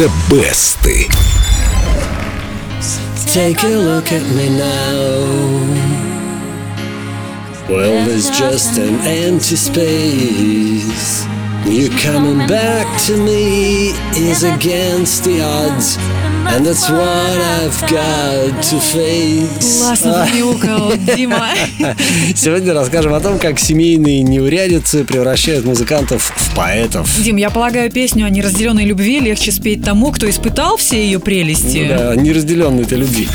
The Best. Take a look at me now. Well, there's just an empty space. You coming back to me is against the odds. And that's what I've got to face. Классно занюкал, Дима. Сегодня расскажем о том, как семейные неурядицы превращают музыкантов в поэтов. Дим, я полагаю, песню о неразделенной любви легче спеть тому, кто испытал все ее прелести. Ну да, неразделенной-то любви.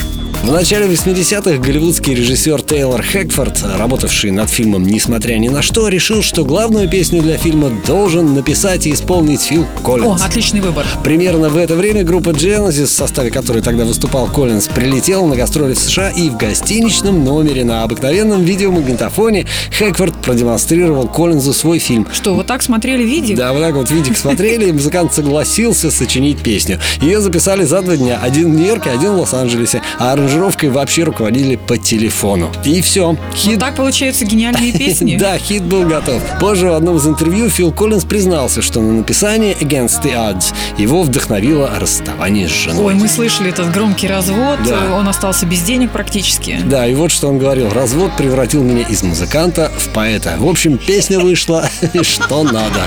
В начале 80-х голливудский режиссер Тейлор Хэкфорд, работавший над фильмом «Несмотря ни на что», решил, что главную песню для фильма должен написать и исполнить Фил Коллинз. О, отличный выбор. Примерно в это время группа Genesis, в составе которой тогда выступал Коллинз, прилетела на гастроли в США и в гостиничном номере на обыкновенном видеомагнитофоне Хэкфорд продемонстрировал Коллинзу свой фильм. Что, вот так смотрели видик? Да, вот так вот видик смотрели, и музыкант согласился сочинить песню. Ее записали за два дня. Один в Нью-Йорке, один в Лос-Анджелесе. А аранжировкой вообще руководили по телефону. И все. Хит Вот так получаются гениальные песни. да, хит был готов. Позже в одном из интервью Фил Коллинз признался, что на написание Against the Odds его вдохновило расставание с женой. Ой, мы слышали этот громкий развод, Да. он остался без денег практически. Да, и вот что он говорил. Развод превратил меня из музыканта в поэта. В общем, песня вышла, что надо.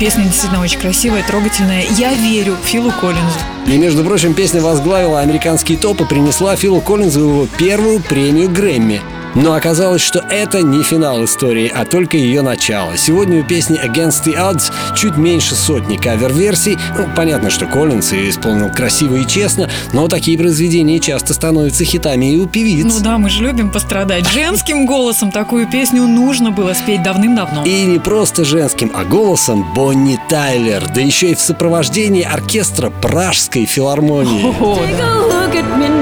Песня действительно очень красивая, трогательная. Я верю Филу Коллинзу. И, между прочим, песня возглавила американский топ и принесла Филу Коллинзу его первую премию Грэмми. Но оказалось, что это не финал истории, а только ее начало. Сегодня у песни Against the Odds чуть меньше сотни кавер-версий. Ну, понятно, что Коллинз ее исполнил красиво и честно, но такие произведения часто становятся хитами и у певиц. Ну да, мы же любим пострадать. Женским голосом такую песню нужно было спеть давным-давно. И не просто женским, а голосом Бонни Тайлер, да еще и в сопровождении оркестра Пражской филармонии. О, да.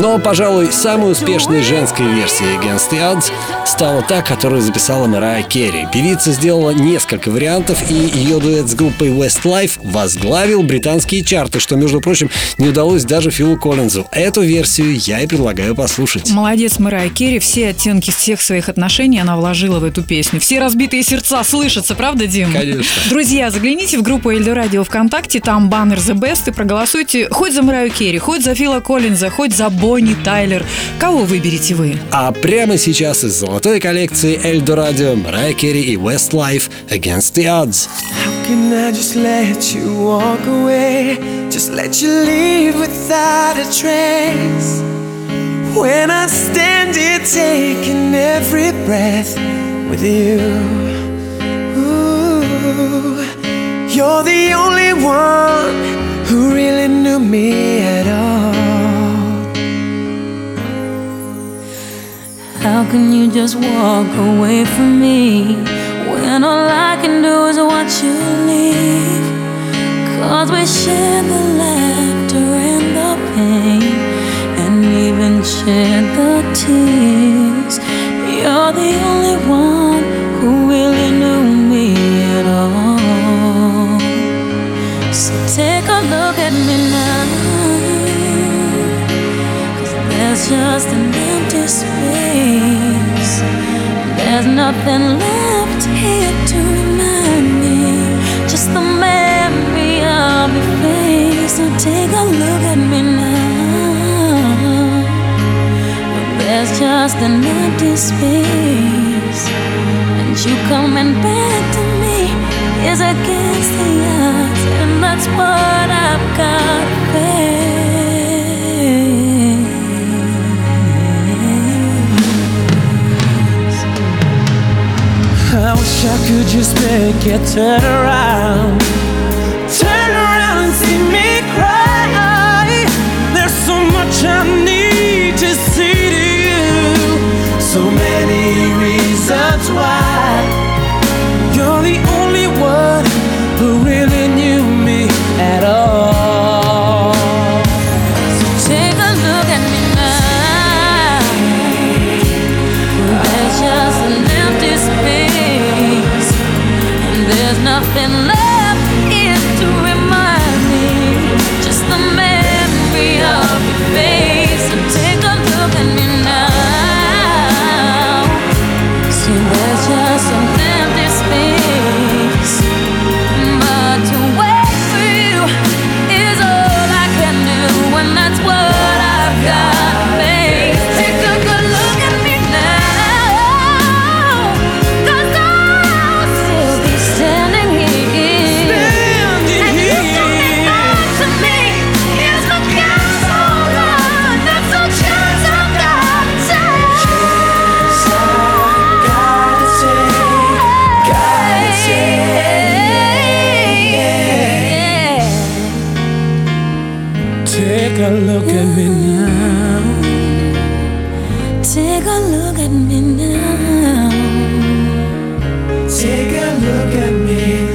Но, пожалуй, самой успешной женской версией Against the Odds стала та, которую записала Мэрайя Керри. Певица сделала несколько вариантов, и ее дуэт с группой Westlife возглавил британские чарты, что, между прочим, не удалось даже Филу Коллинзу. Эту версию я и предлагаю послушать. Молодец Мэрайя Керри, все оттенки всех своих отношений она вложила в эту песню. Все разбитые сердца слышатся, правда, Дим? Конечно. Друзья, загляните в группу Эльдо Радио ВКонтакте, там баннер The Best и проголосуйте хоть за Мэрайю Керри, хоть за Фила Коллинза, хоть за Бонни Тайлер. Кого выберете вы? А прямо сейчас из золотой коллекции Эльдо Радио Мэрайя Керри и Westlife Against the Odds. Can I just let you walk away? Just let you leave without a trace. When I stand here taking every breath with you. Ooh, you're the only one who really knew me can you just walk away from me when all I can do is watch you leave? Cause we share the laughter and the pain, and even share the tears. Just an empty space. There's nothing left here to remind me. Just the memory of your face. So take a look at me now. There's just an empty space. And you coming back to me is against the odds. And that's what I've got I wish I could just make it turn around. Take a look at me now. Take a look at me now. Take a look at me